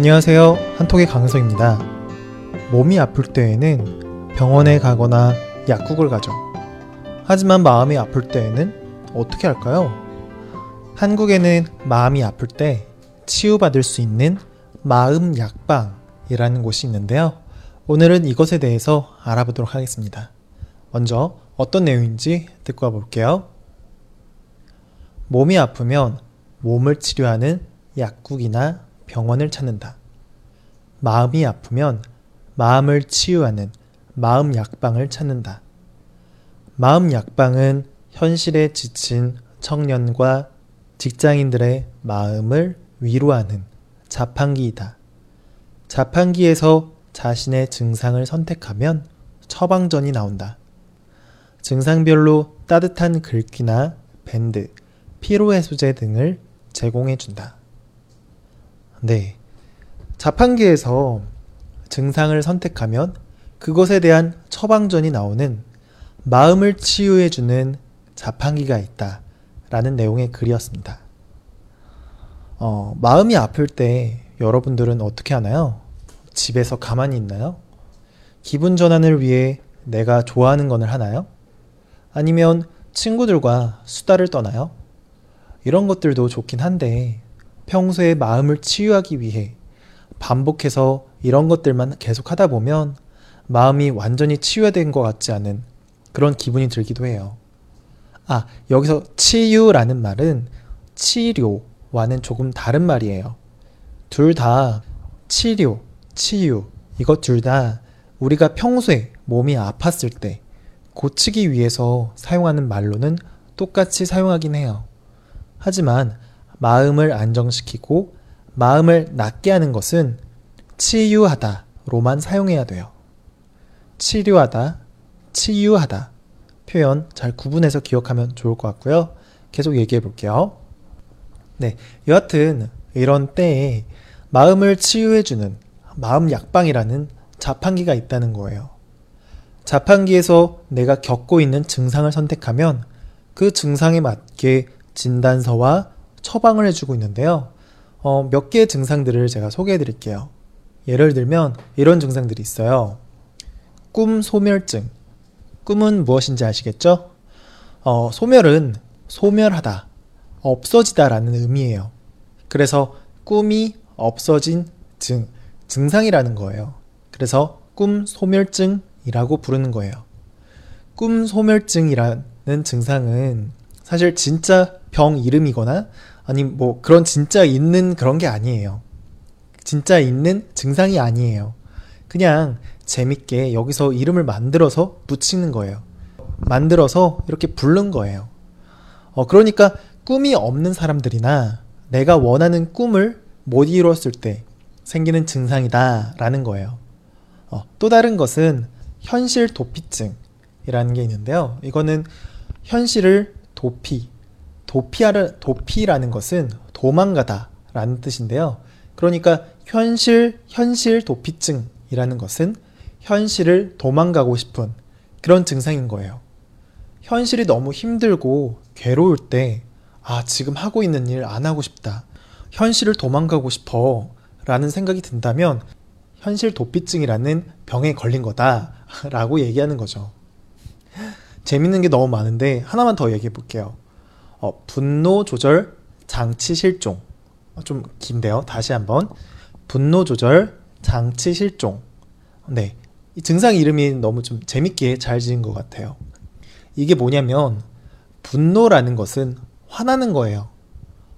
안녕하세요. 한톡의 강은성입니다. 몸이 아플 때에는 병원에 가거나 약국을 가죠. 하지만 마음이 아플 때에는 어떻게 할까요? 한국에는 마음이 아플 때 치유받을 수 있는 마음 약방이라는 곳이 있는데요. 오늘은 이것에 대해서 알아보도록 하겠습니다. 먼저 어떤 내용인지 듣고 와볼게요. 몸이 아프면 몸을 치료하는 약국이나 병원을 찾는다. 마음이 아프면 마음을 치유하는 마음 약방을 찾는다. 마음 약방은 현실에 지친 청년과 직장인들의 마음을 위로하는 자판기이다. 자판기에서 자신의 증상을 선택하면 처방전이 나온다. 증상별로 따뜻한 글귀나 밴드, 피로해소제 등을 제공해준다. 네. 자판기에서 증상을 선택하면 그것에 대한 처방전이 나오는 마음을 치유해주는 자판기가 있다. 라는 내용의 글이었습니다. 어, 마음이 아플 때 여러분들은 어떻게 하나요? 집에서 가만히 있나요? 기분 전환을 위해 내가 좋아하는 것을 하나요? 아니면 친구들과 수다를 떠나요? 이런 것들도 좋긴 한데 평소에 마음을 치유하기 위해 반복해서 이런 것들만 계속 하다 보면 마음이 완전히 치유된 것 같지 않은 그런 기분이 들기도 해요. 아, 여기서 치유라는 말은 치료와는 조금 다른 말이에요. 둘 다 치료, 치유, 이것 둘 다 우리가 평소에 몸이 아팠을 때 고치기 위해서 사용하는 말로는 똑같이 사용하긴 해요. 하지만 마음을 안정시키고 마음을 낫게 하는 것은 치유하다로만 사용해야 돼요. 치료하다, 치유하다. 표현 잘 구분해서 기억하면 좋을 것 같고요. 계속 얘기해 볼게요. 네. 여하튼 이런 때에 마음을 치유해주는 마음 약방이라는 자판기가 있다는 거예요. 자판기에서 내가 겪고 있는 증상을 선택하면 그 증상에 맞게 진단서와 처방을 해주고 있는데요. 어, 몇 개의 증상들을 제가 소개해 드릴게요. 예를 들면 이런 증상들이 있어요. 꿈 소멸증. 꿈은 무엇인지 아시겠죠? 어, 소멸은 소멸하다, 없어지다라는 의미예요. 그래서 꿈이 없어진 증, 증상이라는 거예요. 그래서 꿈 소멸증이라고 부르는 거예요. 꿈 소멸증이라는 증상은 사실 진짜 병 이름이거나 아니 뭐 그런 진짜 있는 그런 게 아니에요. 진짜 있는 증상이 아니에요. 그냥 재밌게 여기서 이름을 만들어서 붙이는 거예요. 만들어서 이렇게 부른 거예요. 어, 그러니까 꿈이 없는 사람들이나 내가 원하는 꿈을 못 이루었을 때 생기는 증상이다 라는 거예요. 어, 또 다른 것은 현실 도피증이라는 게 있는데요. 이거는 현실을 도피, 도피하는, 도피라는 것은 도망가다 라는 뜻인데요. 그러니까 현실, 현실 도피증이라는 것은 현실을 도망가고 싶은 그런 증상인 거예요. 현실이 너무 힘들고 괴로울 때, 아, 지금 하고 있는 일 안 하고 싶다. 현실을 도망가고 싶어. 라는 생각이 든다면, 현실 도피증이라는 병에 걸린 거다. 라고 얘기하는 거죠. 재밌는 게 너무 많은데, 하나만 더 얘기해 볼게요. 어, 분노 조절 장치 실종. 어, 좀 긴데요. 다시 한번. 분노 조절 장치 실종. 네. 이 증상 이름이 너무 좀 재밌게 잘 지은 것 같아요. 이게 뭐냐면, 분노라는 것은 화나는 거예요.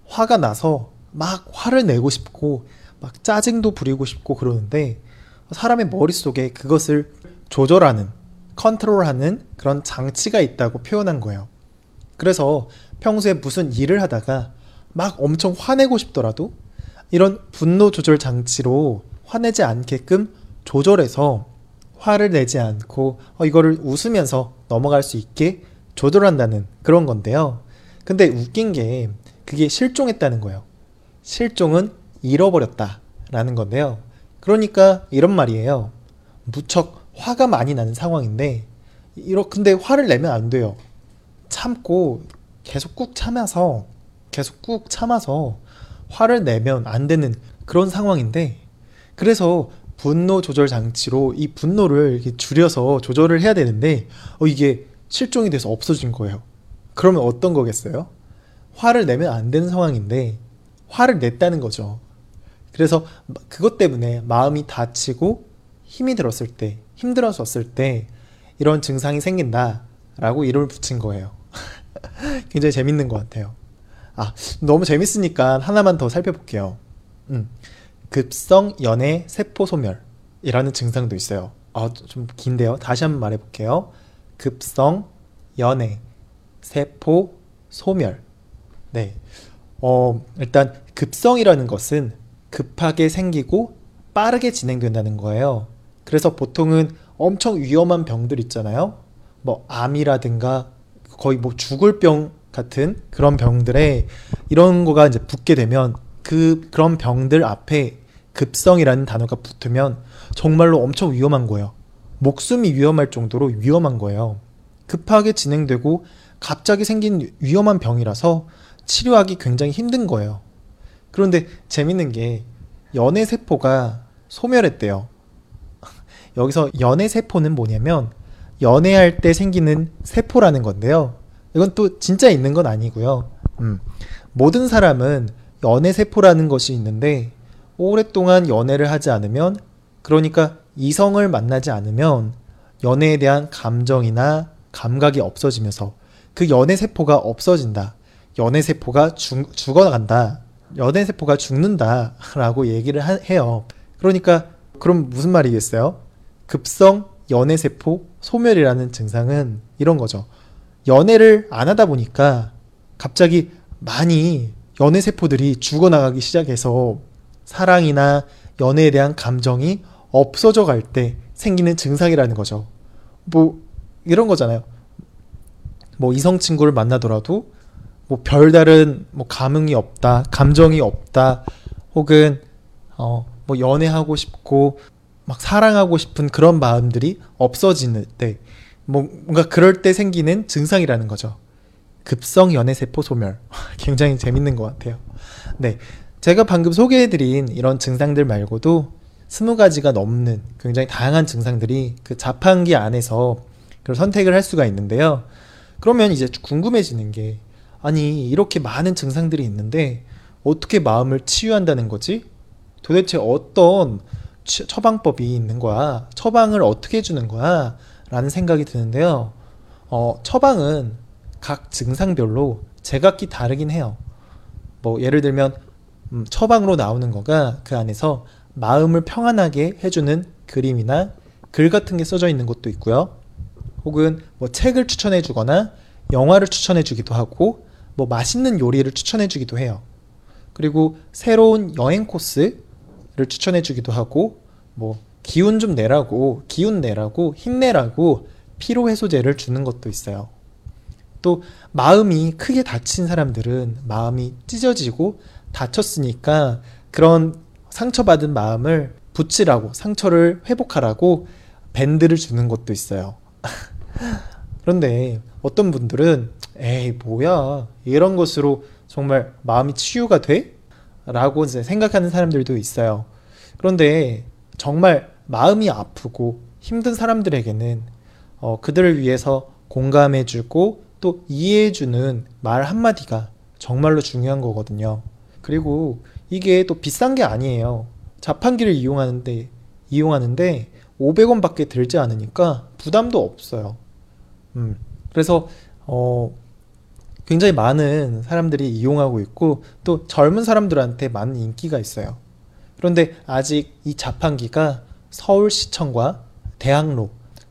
화가 나서 막 화를 내고 싶고, 막 짜증도 부리고 싶고 그러는데, 사람의 머릿속에 그것을 조절하는, 컨트롤하는 그런 장치가 있다고 표현한 거예요. 그래서 평소에 무슨 일을 하다가 막 엄청 화내고 싶더라도 이런 분노 조절 장치로 화내지 않게끔 조절해서 화를 내지 않고 어, 이거를 웃으면서 넘어갈 수 있게 조절한다는 그런 건데요. 근데 웃긴 게 그게 실종했다는 거예요. 실종은 잃어버렸다라는 건데요. 그러니까 이런 말이에요. 무척 화가 많이 나는 상황인데 이러 근데 화를 내면 안 돼요. 참고 계속 꾹 참아서 계속 꾹 참아서 화를 내면 안 되는 그런 상황인데 그래서 분노 조절 장치로 이 분노를 줄여서 조절을 해야 되는데 어, 이게 실종이 돼서 없어진 거예요. 그러면 어떤 거겠어요? 화를 내면 안 되는 상황인데 화를 냈다는 거죠. 그래서 그것 때문에 마음이 다치고 힘이 들었을 때, 힘들어졌을 때 이런 증상이 생긴다라고 이름을 붙인 거예요. 굉장히 재밌는 것 같아요. 아, 너무 재밌으니까 하나만 더 살펴볼게요. 음, 급성 연해 세포 소멸이라는 증상도 있어요. 아, 좀 긴데요. 다시 한번 말해볼게요. 급성 연해 세포 소멸. 네. 어, 일단 급성이라는 것은 급하게 생기고 빠르게 진행된다는 거예요. 그래서 보통은 엄청 위험한 병들 있잖아요. 뭐 암이라든가 거의 뭐 죽을 병 같은 그런 병들에 이런 거가 이제 붙게 되면 그 그런 병들 앞에 급성이라는 단어가 붙으면 정말로 엄청 위험한 거예요. 목숨이 위험할 정도로 위험한 거예요. 급하게 진행되고 갑자기 생긴 위험한 병이라서 치료하기 굉장히 힘든 거예요. 그런데 재밌는 게 연애 세포가 소멸했대요. 여기서 연애 세포는 뭐냐면 연애할 때 생기는 세포라는 건데요. 이건 또 진짜 있는 건 아니고요. 음, 모든 사람은 연애 세포라는 것이 있는데 오랫동안 연애를 하지 않으면 그러니까 이성을 만나지 않으면 연애에 대한 감정이나 감각이 없어지면서 그 연애 세포가 없어진다. 연애 세포가 죽, 죽어간다. 연애 세포가 죽는다라고 얘기를 하, 해요. 그러니까 그럼 무슨 말이겠어요? 급성 연애 세포 소멸이라는 증상은 이런 거죠. 연애를 안 하다 보니까 갑자기 많이 연애 세포들이 죽어나가기 시작해서 사랑이나 연애에 대한 감정이 없어져 갈 때 생기는 증상이라는 거죠. 뭐 이런 거잖아요. 뭐 이성 친구를 만나더라도 뭐 별다른 뭐 감흥이 없다, 감정이 없다, 혹은 어 뭐 연애하고 싶고 막 사랑하고 싶은 그런 마음들이 없어지는 때, 뭐 뭔가 그럴 때 생기는 증상이라는 거죠. 급성 연애 세포 소멸. 굉장히 재밌는 것 같아요. 네. 제가 방금 소개해드린 이런 증상들 말고도 스무 가지가 넘는 굉장히 다양한 증상들이 그 자판기 안에서 그런 선택을 할 수가 있는데요. 그러면 이제 궁금해지는 게 아니 이렇게 많은 증상들이 있는데 어떻게 마음을 치유한다는 거지? 도대체 어떤 처방법이 있는 거야? 처방을 어떻게 해주는 거야? 라는 생각이 드는데요. 어, 처방은 각 증상별로 제각기 다르긴 해요. 뭐 예를 들면 음, 처방으로 나오는 거가 그 안에서 마음을 평안하게 해주는 그림이나 글 같은 게 써져 있는 것도 있고요. 혹은 뭐 책을 추천해 주거나 영화를 추천해 주기도 하고 뭐 맛있는 요리를 추천해 주기도 해요. 그리고 새로운 여행 코스를 추천해 주기도 하고 뭐 기운 좀 내라고 기운 내라고 힘내라고 피로 해소제를 주는 것도 있어요. 또 마음이 크게 다친 사람들은 마음이 찢어지고 다쳤으니까 그런 상처받은 마음을 붙이라고 상처를 회복하라고 밴드를 주는 것도 있어요. 그런데 어떤 분들은 에이 뭐야 이런 것으로 정말 마음이 치유가 돼? 라고 생각하는 사람들도 있어요. 그런데 정말 마음이 아프고 힘든 사람들에게는 어, 그들을 위해서 공감해주고 또 이해해주는 말 한마디가 정말로 중요한 거거든요. 그리고 이게 또 비싼 게 아니에요. 자판기를 이용하는데, 이용하는데 500원밖에 들지 않으니까 부담도 없어요. 음, 그래서, 어, 굉장히 많은 사람들이 이용하고 있고 또 젊은 사람들한테 많은 인기가 있어요. 그런데 아직 이 자판기가 서울시청과 대학로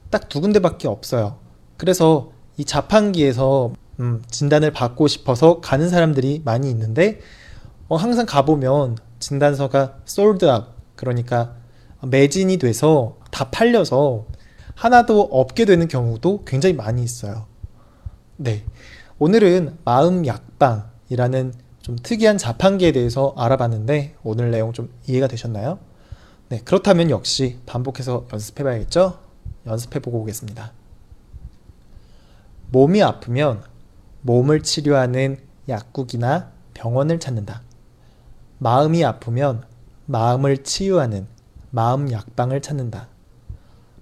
딱 두 군데밖에 없어요. 그래서 이 자판기에서 음, 진단을 받고 싶어서 가는 사람들이 많이 있는데 어, 항상 가보면 진단서가 솔드아웃 그러니까 매진이 돼서 다 팔려서 하나도 없게 되는 경우도 굉장히 많이 있어요. 네. 오늘은 마음 약방이라는 좀 특이한 자판기에 대해서 알아봤는데 오늘 내용 좀 이해가 되셨나요? 네, 그렇다면 역시 반복해서 연습해 봐야겠죠? 연습해 보고 오겠습니다. 몸이 아프면 몸을 치료하는 약국이나 병원을 찾는다. 마음이 아프면 마음을 치유하는 마음 약방을 찾는다.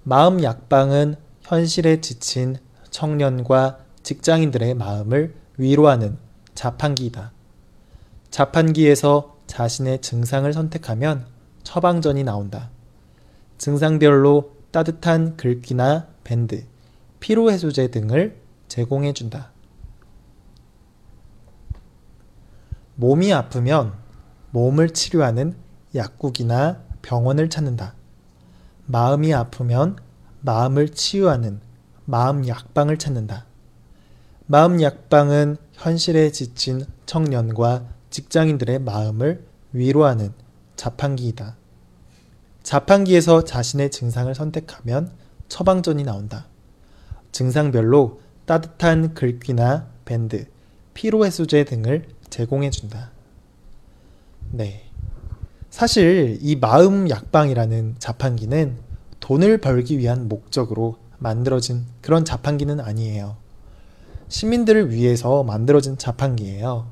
마음 약방은 현실에 지친 청년과 직장인들의 마음을 위로하는 자판기이다. 자판기에서 자신의 증상을 선택하면 처방전이 나온다. 증상별로 따뜻한 글귀나 밴드, 피로해소제 등을 제공해준다. 몸이 아프면 몸을 치료하는 약국이나 병원을 찾는다. 마음이 아프면 마음을 치유하는 마음 약방을 찾는다. 마음 약방은 현실에 지친 청년과 직장인들의 마음을 위로하는 자판기이다. 자판기에서 자신의 증상을 선택하면 처방전이 나온다. 증상별로 따뜻한 글귀나 밴드, 피로해소제 등을 제공해준다. 네. 사실 이 마음 약방이라는 자판기는 돈을 벌기 위한 목적으로 만들어진 그런 자판기는 아니에요. 시민들을 위해서 만들어진 자판기예요.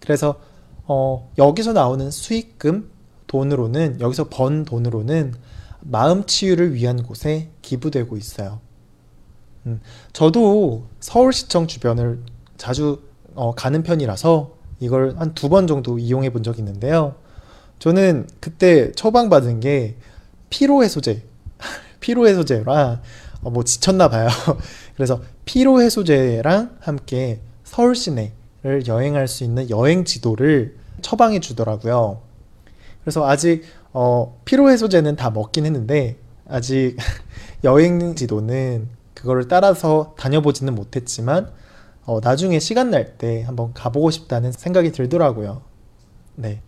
그래서 어, 여기서 나오는 수익금 돈으로는 여기서 번 돈으로는 마음 치유를 위한 곳에 기부되고 있어요. 음, 저도 서울시청 주변을 자주 어, 가는 편이라서 이걸 한 두 번 정도 이용해 본 적이 있는데요. 저는 그때 처방받은 게 피로해소제, 피로해소제라 어, 뭐 지쳤나 봐요. 그래서 피로해소제랑 함께 서울 시내를 여행할 수 있는 여행 지도를 처방해 주더라고요. 그래서 아직 어, 피로 해소제는 다 먹긴 했는데 아직 여행 지도는 그거를 따라서 다녀보지는 못했지만 어, 나중에 시간 날 때 한번 가보고 싶다는 생각이 들더라고요. 네.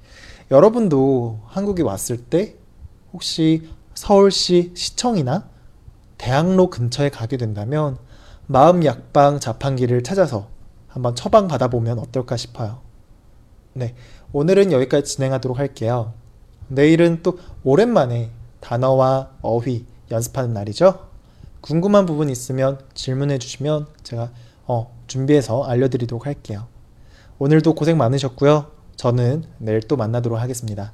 여러분도 한국에 왔을 때 혹시 서울시 시청이나 대학로 근처에 가게 된다면 마음 약방 자판기를 찾아서 한번 처방 받아보면 어떨까 싶어요. 네. 오늘은 여기까지 진행하도록 할게요. 내일은 또 오랜만에 단어와 어휘 연습하는 날이죠. 궁금한 부분 있으면 질문해 주시면 제가 어, 준비해서 알려드리도록 할게요. 오늘도 고생 많으셨고요. 저는 내일 또 만나도록 하겠습니다.